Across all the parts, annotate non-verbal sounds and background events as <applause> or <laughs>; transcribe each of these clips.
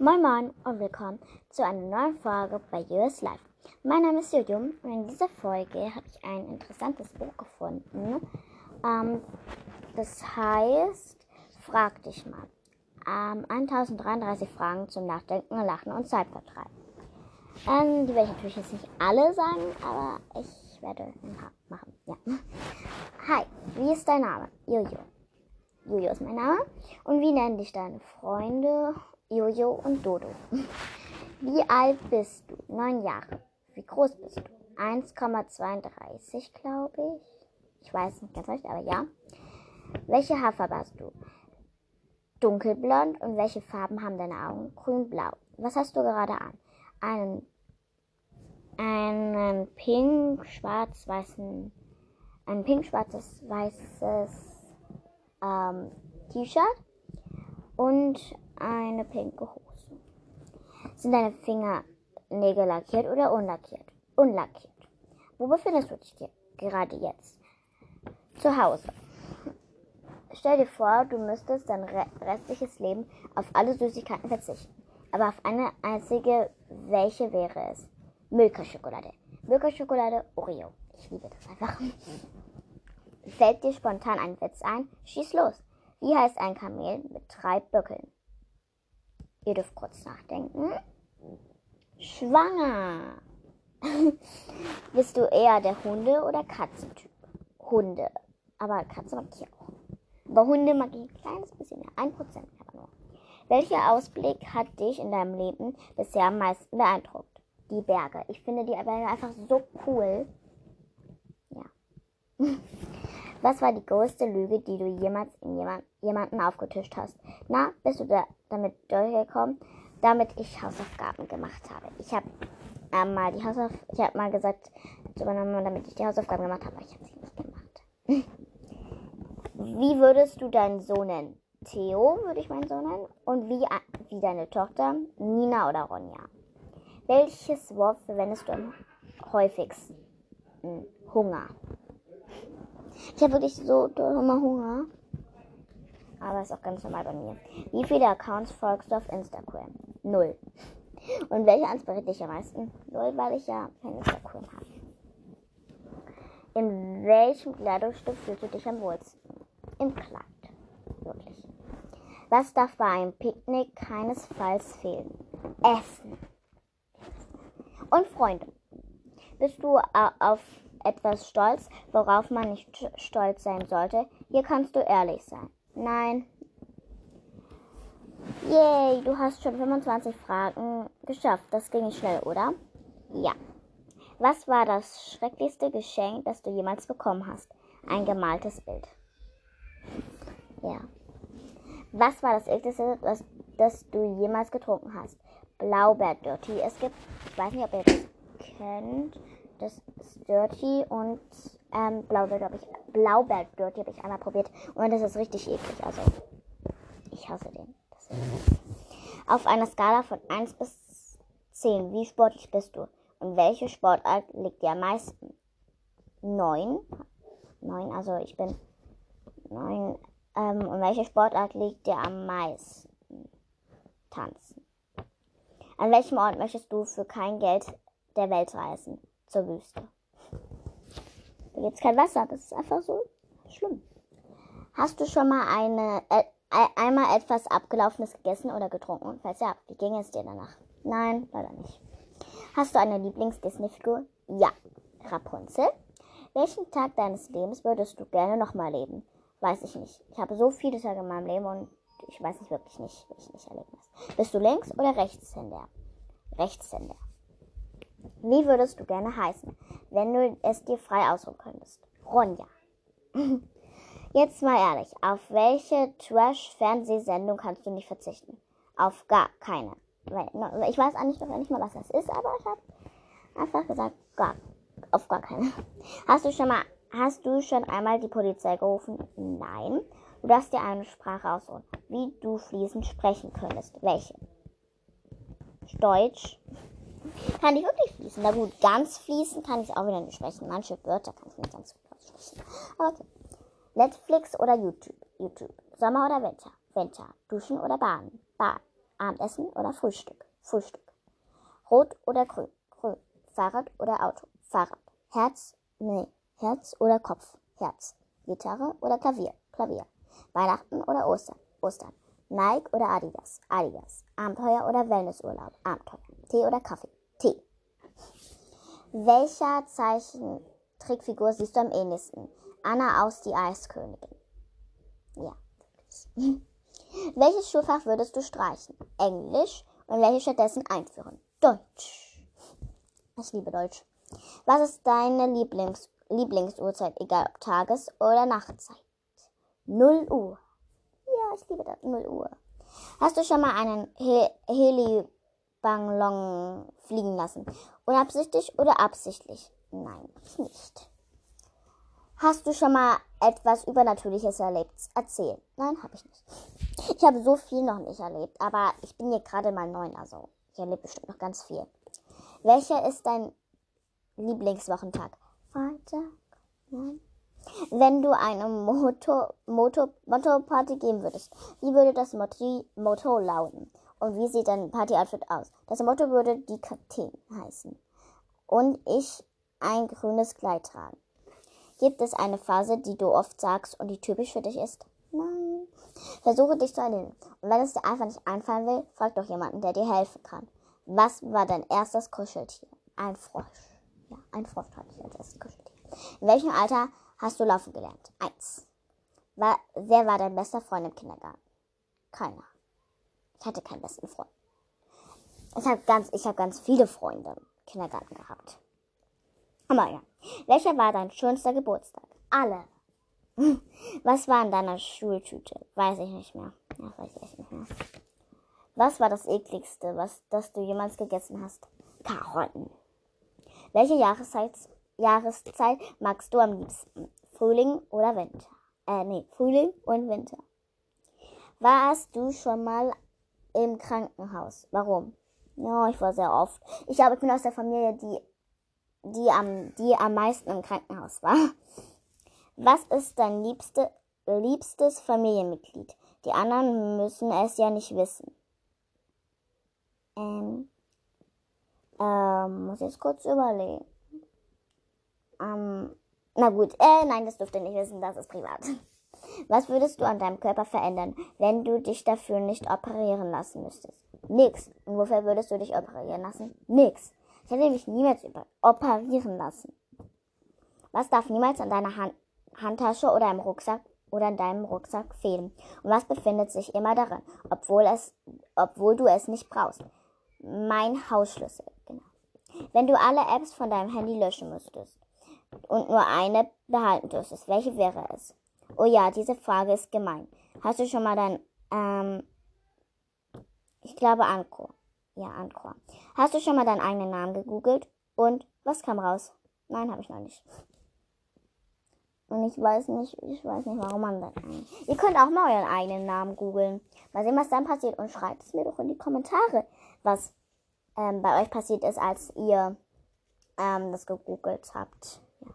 Moin Moin und willkommen zu einer neuen Folge bei US Life. Mein Name ist Jojo und in dieser Folge habe ich ein interessantes Buch gefunden. Ähm, das heißt, frag dich mal. Ähm, 1033 Fragen zum Nachdenken, Lachen und Zeitvertreib. Ähm, die werde ich natürlich jetzt nicht alle sagen, aber ich werde ein paar machen. Ja. Hi, wie ist dein Name? Jojo. Jojo ist mein Name. Und wie nennen dich deine Freunde? Jojo und Dodo. <laughs> Wie alt bist du? Neun Jahre. Wie groß bist du? 1,32 glaube ich. Ich weiß nicht ganz recht, aber ja. Welche Haarfarbe hast du? Dunkelblond. Und welche Farben haben deine Augen? Grün-blau. Was hast du gerade an? Einen, einen pink, schwarz, weißen, ein pink, schwarzes, weißes ähm, T-Shirt und eine pinke Hose. Sind deine Fingernägel lackiert oder unlackiert? Unlackiert. Wo befindest du dich gerade jetzt? Zu Hause. Stell dir vor, du müsstest dein restliches Leben auf alle Süßigkeiten verzichten. Aber auf eine einzige, welche wäre es? Milka-Schokolade. Milka-Schokolade Oreo. Ich liebe das einfach. Fällt dir spontan ein Witz ein? Schieß los. Wie heißt ein Kamel mit drei Böckeln? Ihr dürft kurz nachdenken. Schwanger. <laughs> Bist du eher der Hunde- oder Katzentyp? Hunde. Aber Katze mag ich auch. Aber Hunde mag ich ein kleines bisschen mehr. Ein Prozent aber nur. Welcher Ausblick hat dich in deinem Leben bisher am meisten beeindruckt? Die Berge. Ich finde die Berge einfach so cool. Ja. <laughs> Was war die größte Lüge, die du jemals in jemand, jemanden aufgetischt hast? Na, bist du da, damit durchgekommen? Damit ich Hausaufgaben gemacht habe. Ich habe äh, mal die Hausauf ich habe mal gesagt, zu meiner Mama, damit ich die Hausaufgaben gemacht habe, aber ich habe sie nicht gemacht. wie würdest du deinen Sohn nennen? Theo würde ich meinen Sohn nennen. Und wie, wie deine Tochter? Nina oder Ronja. Welches Wort verwendest du am häufigsten? Hunger. Ich habe wirklich so immer Hunger. Aber ist auch ganz normal bei mir. Wie viele Accounts folgst du auf Instagram? Null. Und welcher inspiriert dich am meisten? Null, weil ich ja kein Instagram habe. In welchem Kleidungsstück fühlst du dich am wohlsten? Im Kleid. Wirklich. Was darf bei einem Picknick keinesfalls fehlen? Essen. Und Freunde. Bist du auf etwas stolz, worauf man nicht stolz sein sollte. Hier kannst du ehrlich sein. Nein. Yay, du hast schon 25 Fragen geschafft. Das ging schnell, oder? Ja. Was war das schrecklichste Geschenk, das du jemals bekommen hast? Ein gemaltes Bild. Ja. Was war das ekligste, was, das du jemals getrunken hast? Blaubeer Dirty. Es gibt, ich weiß nicht, ob ihr das kennt. Das ist Dirty und ähm, Blaubeer, glaube ich. Blaubeer Dirty habe ich einmal probiert und das ist richtig eklig. Also, ich hasse den. Auf einer Skala von 1 bis 10, wie sportlich bist du? Und welche Sportart liegt dir am meisten? 9. 9, also ich bin 9. Ähm, und welche Sportart liegt dir am meisten? Tanzen. An welchem Ort möchtest du für kein Geld der Welt reisen? zur Wüste. Es kein Wasser. Das ist einfach so schlimm. Hast du schon mal eine, äh, einmal etwas Abgelaufenes gegessen oder getrunken? Und falls ja, wie ging es dir danach? Nein, leider nicht. Hast du eine Lieblings-Disney-Figur? Ja. Rapunzel. Welchen Tag deines Lebens würdest du gerne nochmal leben? Weiß ich nicht. Ich habe so viele Tage in meinem Leben und ich weiß nicht wirklich nicht, will ich nicht erleben muss. Bist du Links- oder Rechtshänder? Rechtshänder. Wie würdest du gerne heißen, wenn du es dir frei ausruhen könntest? Ronja. <laughs> Jetzt mal ehrlich, auf welche Trash-Fernsehsendung kannst du nicht verzichten? Auf gar keine. Ich weiß eigentlich noch nicht mal, was das ist, aber ich habe einfach gesagt, gar, auf gar keine. Hast du schon mal, hast du schon einmal die Polizei gerufen? Nein. Du darfst dir eine Sprache ausruhen, wie du fließend sprechen könntest. Welche? Deutsch, kann ich wirklich fließen. Na gut, ganz fließen kann ich auch wieder nicht sprechen. Manche Wörter kann ich nicht ganz gut aussprechen. Okay. Netflix oder YouTube? YouTube. Sommer oder Winter? Winter. Duschen oder Baden? Baden. Abendessen oder Frühstück? Frühstück. Rot oder grün? Grün. Fahrrad oder Auto? Fahrrad. Herz? Nee. Herz oder Kopf? Herz. Gitarre oder Klavier? Klavier. Weihnachten oder Ostern? Ostern. Nike oder Adidas? Adidas. Abenteuer oder Wellnessurlaub? Abenteuer. Tee oder Kaffee? Welcher Zeichentrickfigur siehst du am ähnlichsten? Anna aus Die Eiskönigin. Ja. <laughs> Welches Schulfach würdest du streichen? Englisch und welches stattdessen einführen? Deutsch. Ich liebe Deutsch. Was ist deine Lieblings Lieblingsuhrzeit, egal ob Tages- oder Nachtzeit? 0 Uhr. Ja, ich liebe das. 0 Uhr. Hast du schon mal einen He Heliballon fliegen lassen? Unabsichtlich oder absichtlich? Nein, ich nicht. Hast du schon mal etwas Übernatürliches erlebt? Erzähl. Nein, habe ich nicht. Ich habe so viel noch nicht erlebt, aber ich bin hier gerade mal neun, also ich erlebe bestimmt noch ganz viel. Welcher ist dein Lieblingswochentag? Freitag. Ja. Wenn du eine Motor, Motor, Motto-Party geben würdest, wie würde das Motto, Motto lauten? Und wie sieht dein Party-Outfit aus? Das Motto würde die Kakteen heißen. Und ich ein grünes Kleid tragen. Gibt es eine Phase, die du oft sagst und die typisch für dich ist? Nein. Versuche dich zu erinnern. Und wenn es dir einfach nicht einfallen will, frag doch jemanden, der dir helfen kann. Was war dein erstes Kuscheltier? Ein Frosch. Ja, ein Frosch hatte ich als erstes Kuscheltier. In welchem Alter hast du laufen gelernt? Eins. War, wer war dein bester Freund im Kindergarten? Keiner. Ich hatte keinen besten Freund. Ich habe ganz, ich ganz viele Freunde im Kindergarten gehabt. Aber ja. Welcher war dein schönster Geburtstag? Alle. <laughs> Was war in deiner Schultüte? Weiß ich nicht mehr. Ja, weiß ich nicht mehr. Was war das ekligste, was das du jemals gegessen hast? Karotten. Welche Jahreszeit, Jahreszeit magst du am liebsten? Frühling oder Winter? Äh, nee, Frühling und Winter. Warst du schon mal im Krankenhaus? Warum? Ja, ich war sehr oft. Ich glaube, ich bin aus der Familie, die die am, die am meisten im Krankenhaus war. Was ist dein liebste, liebstes Familienmitglied? Die anderen müssen es ja nicht wissen. Ähm, ähm, muss jetzt kurz überlegen. Ähm, na gut, äh, nein, das dürft ihr nicht wissen, das ist privat. Was würdest du an deinem Körper verändern, wenn du dich dafür nicht operieren lassen müsstest? Nix. Und wofür würdest du dich operieren lassen? Nix. Ich hätte mich niemals operieren lassen. Was darf niemals an deiner Hand Handtasche oder im Rucksack oder in deinem Rucksack fehlen? Und was befindet sich immer darin, obwohl, es, obwohl du es nicht brauchst? Mein Hausschlüssel, genau. Wenn du alle Apps von deinem Handy löschen müsstest und nur eine behalten dürftest, welche wäre es? Oh ja, diese Frage ist gemein. Hast du schon mal dein, ähm, ich glaube Anko. Ja, Anchor. Hast du schon mal deinen eigenen Namen gegoogelt? Und was kam raus? Nein, habe ich noch nicht. Und ich weiß nicht, ich weiß nicht, warum man das. Ihr könnt auch mal euren eigenen Namen googeln. Mal sehen, was dann passiert. Und schreibt es mir doch in die Kommentare, was ähm, bei euch passiert ist, als ihr ähm, das gegoogelt habt. Ja.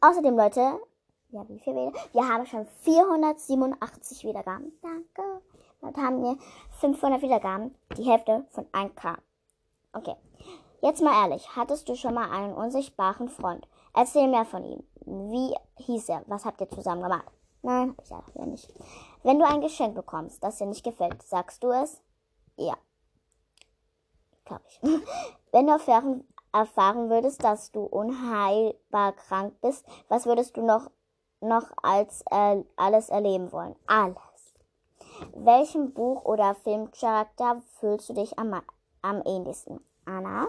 Außerdem, Leute, ja, wie viel wieder? Wir haben schon 487 Wiedergaben. Danke. Heute haben wir 500 Wiedergaben, die Hälfte von 1K. Okay, jetzt mal ehrlich, hattest du schon mal einen unsichtbaren Freund? Erzähl mehr von ihm. Wie hieß er? Was habt ihr zusammen gemacht? Nein, hab ich ja nicht. Wenn du ein Geschenk bekommst, das dir nicht gefällt, sagst du es? Ja. Glaub ich. <laughs> Wenn du erfahren, erfahren würdest, dass du unheilbar krank bist, was würdest du noch, noch als äh, alles erleben wollen? Alles. Welchem Buch oder Filmcharakter fühlst du dich am, am ähnlichsten? Anna?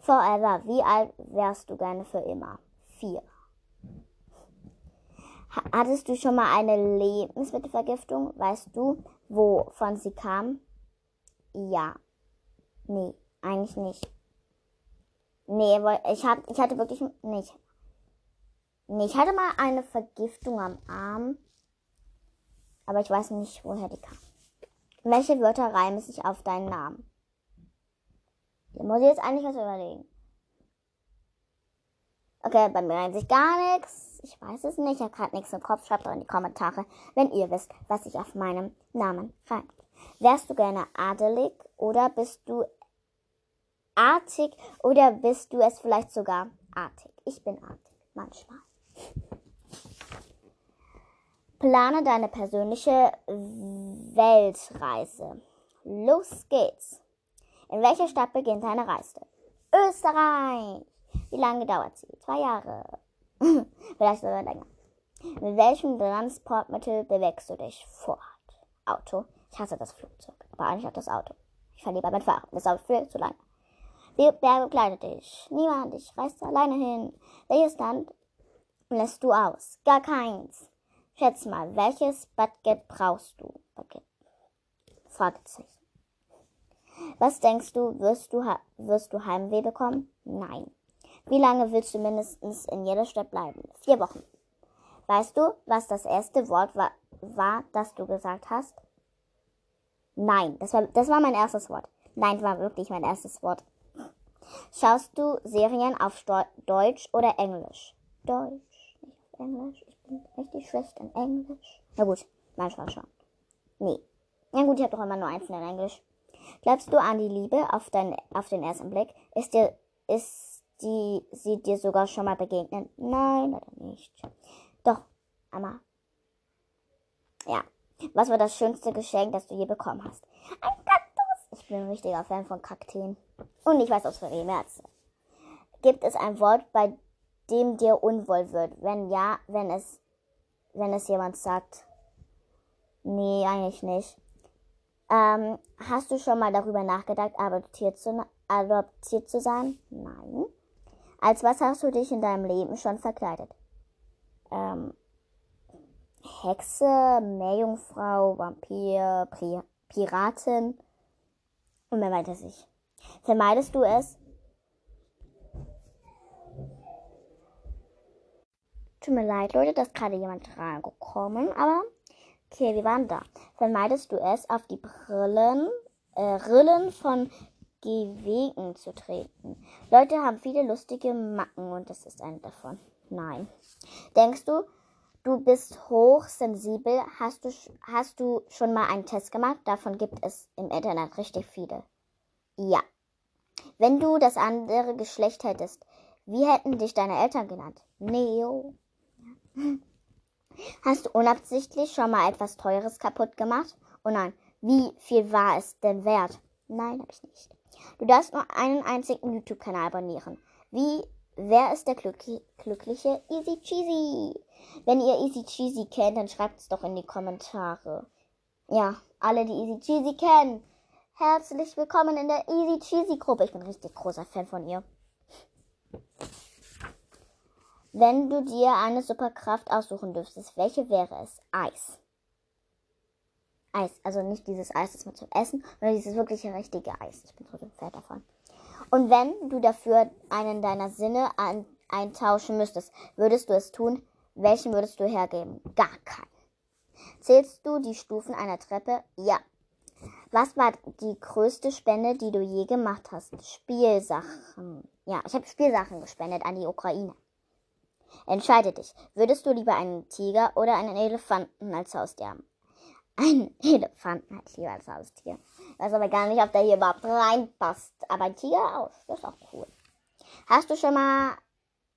Forever. Wie alt wärst du gerne für immer? Vier. Hattest du schon mal eine Lebensmittelvergiftung? Weißt du, wovon sie kam? Ja. Nee, eigentlich nicht. Nee, ich, hab, ich hatte wirklich nicht. Nee, ich hatte mal eine Vergiftung am Arm aber ich weiß nicht, woher die kam. Welche Wörter reimen sich auf deinen Namen? Da muss ich jetzt eigentlich was überlegen. Okay, bei mir reimt sich gar nichts. Ich weiß es nicht. Ich habe gerade nichts im Kopf. Schreibt doch in die Kommentare, wenn ihr wisst, was sich auf meinem Namen reimt. Wärst du gerne adelig oder bist du artig oder bist du es vielleicht sogar artig? Ich bin artig, manchmal. Plane deine persönliche Weltreise. Los geht's. In welcher Stadt beginnt deine Reise? Österreich. Wie lange dauert sie? Zwei Jahre. <laughs> Vielleicht sogar länger. Mit welchem Transportmittel bewegst du dich fort? Auto. Ich hasse das Flugzeug, aber eigentlich auch das Auto. Ich fahre lieber Fahrrad. Das dauert viel zu lange. Wer begleitet dich? Niemand. Ich reise alleine hin. Welches Land lässt du aus? Gar keins. Schätz mal, welches Budget brauchst du? Budget. Fragezeichen. Was denkst du, wirst du, wirst du Heimweh bekommen? Nein. Wie lange willst du mindestens in jeder Stadt bleiben? Vier Wochen. Weißt du, was das erste Wort war, war das du gesagt hast? Nein, das war, das war mein erstes Wort. Nein, war wirklich mein erstes Wort. Schaust du Serien auf Deutsch oder Englisch? Deutsch, Englisch. Ich bin richtig schlecht in Englisch. Na gut, manchmal schon. Nee. Na gut, ich habe doch immer nur eins in Englisch. Glaubst du an die Liebe auf, dein, auf den ersten Blick? Ist dir, ist die, sie dir sogar schon mal begegnet? Nein, oder nicht. Doch, einmal. Ja. Was war das schönste Geschenk, das du je bekommen hast? Ein Kaktus! Ich bin ein richtiger Fan von Kakteen. Und ich weiß aus März. Gibt es ein Wort, bei dem dir unwohl wird? Wenn ja, wenn es, wenn es jemand sagt. Nee, eigentlich nicht. Ähm, hast du schon mal darüber nachgedacht, adoptiert zu, adoptiert zu sein? Nein. Als was hast du dich in deinem Leben schon verkleidet? Ähm, Hexe, Meerjungfrau, Vampir, Pri Piratin und mehr weiß ich. Vermeidest du es? Tut mir leid, Leute, dass gerade jemand reingekommen, aber okay, wir waren da. Vermeidest du es, auf die Brillen, äh, Rillen von Gewegen zu treten? Leute haben viele lustige Macken und das ist eine davon. Nein. Denkst du, du bist hochsensibel? Hast du, hast du schon mal einen Test gemacht? Davon gibt es im Internet richtig viele. Ja. Wenn du das andere Geschlecht hättest, wie hätten dich deine Eltern genannt? Neo. Hast du unabsichtlich schon mal etwas Teures kaputt gemacht? Oh nein, wie viel war es denn wert? Nein, habe ich nicht. Du darfst nur einen einzigen YouTube-Kanal abonnieren. Wie, wer ist der glückliche, glückliche Easy Cheesy? Wenn ihr Easy Cheesy kennt, dann schreibt es doch in die Kommentare. Ja, alle, die Easy Cheesy kennen. Herzlich willkommen in der Easy Cheesy Gruppe. Ich bin richtig großer Fan von ihr. Wenn du dir eine Superkraft aussuchen dürftest, welche wäre es? Eis. Eis. Also nicht dieses Eis, das man zum Essen, sondern dieses wirkliche richtige Eis. Ich bin so ein Fan davon. Und wenn du dafür einen deiner Sinne an, eintauschen müsstest, würdest du es tun? Welchen würdest du hergeben? Gar keinen. Zählst du die Stufen einer Treppe? Ja. Was war die größte Spende, die du je gemacht hast? Spielsachen. Ja, ich habe Spielsachen gespendet an die Ukraine. Entscheide dich. Würdest du lieber einen Tiger oder einen Elefanten als Haustier haben? Einen Elefanten hätte ich lieber als Haustier. Weiß aber gar nicht, ob der hier überhaupt reinpasst. Aber ein Tiger auch. Das ist auch cool. Hast du schon mal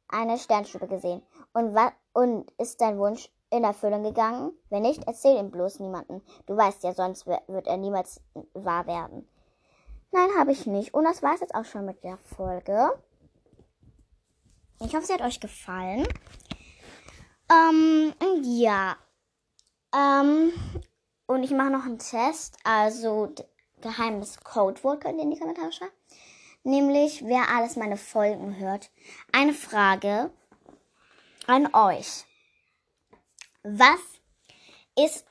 eine Sternschnuppe gesehen? Und, und ist dein Wunsch in Erfüllung gegangen? Wenn nicht, erzähl ihm bloß niemanden. Du weißt ja, sonst wird er niemals wahr werden. Nein, habe ich nicht. Und das war es jetzt auch schon mit der Folge. Ich hoffe, sie hat euch gefallen. Ähm, ja. Ähm, und ich mache noch einen Test. Also, geheimes Codewort könnt ihr in die Kommentare schreiben. Nämlich, wer alles meine Folgen hört. Eine Frage an euch. Was ist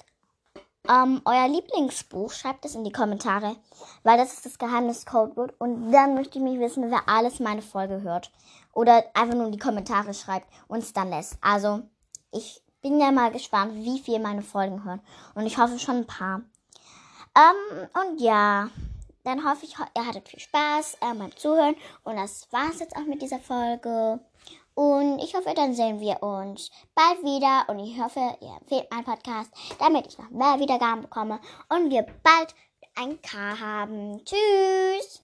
ähm, euer Lieblingsbuch? Schreibt es in die Kommentare, weil das ist das Geheimnis Codewort. Und dann möchte ich mich wissen, wer alles meine Folge hört. Oder einfach nur in die Kommentare schreibt und es dann lässt. Also, ich bin ja mal gespannt, wie viel meine Folgen hören. Und ich hoffe schon ein paar. Ähm, und ja, dann hoffe ich, ihr hattet viel Spaß äh, beim Zuhören. Und das war's jetzt auch mit dieser Folge. Und ich hoffe, dann sehen wir uns bald wieder. Und ich hoffe, ihr empfehlt meinen Podcast, damit ich noch mehr Wiedergaben bekomme und wir bald ein K haben. Tschüss!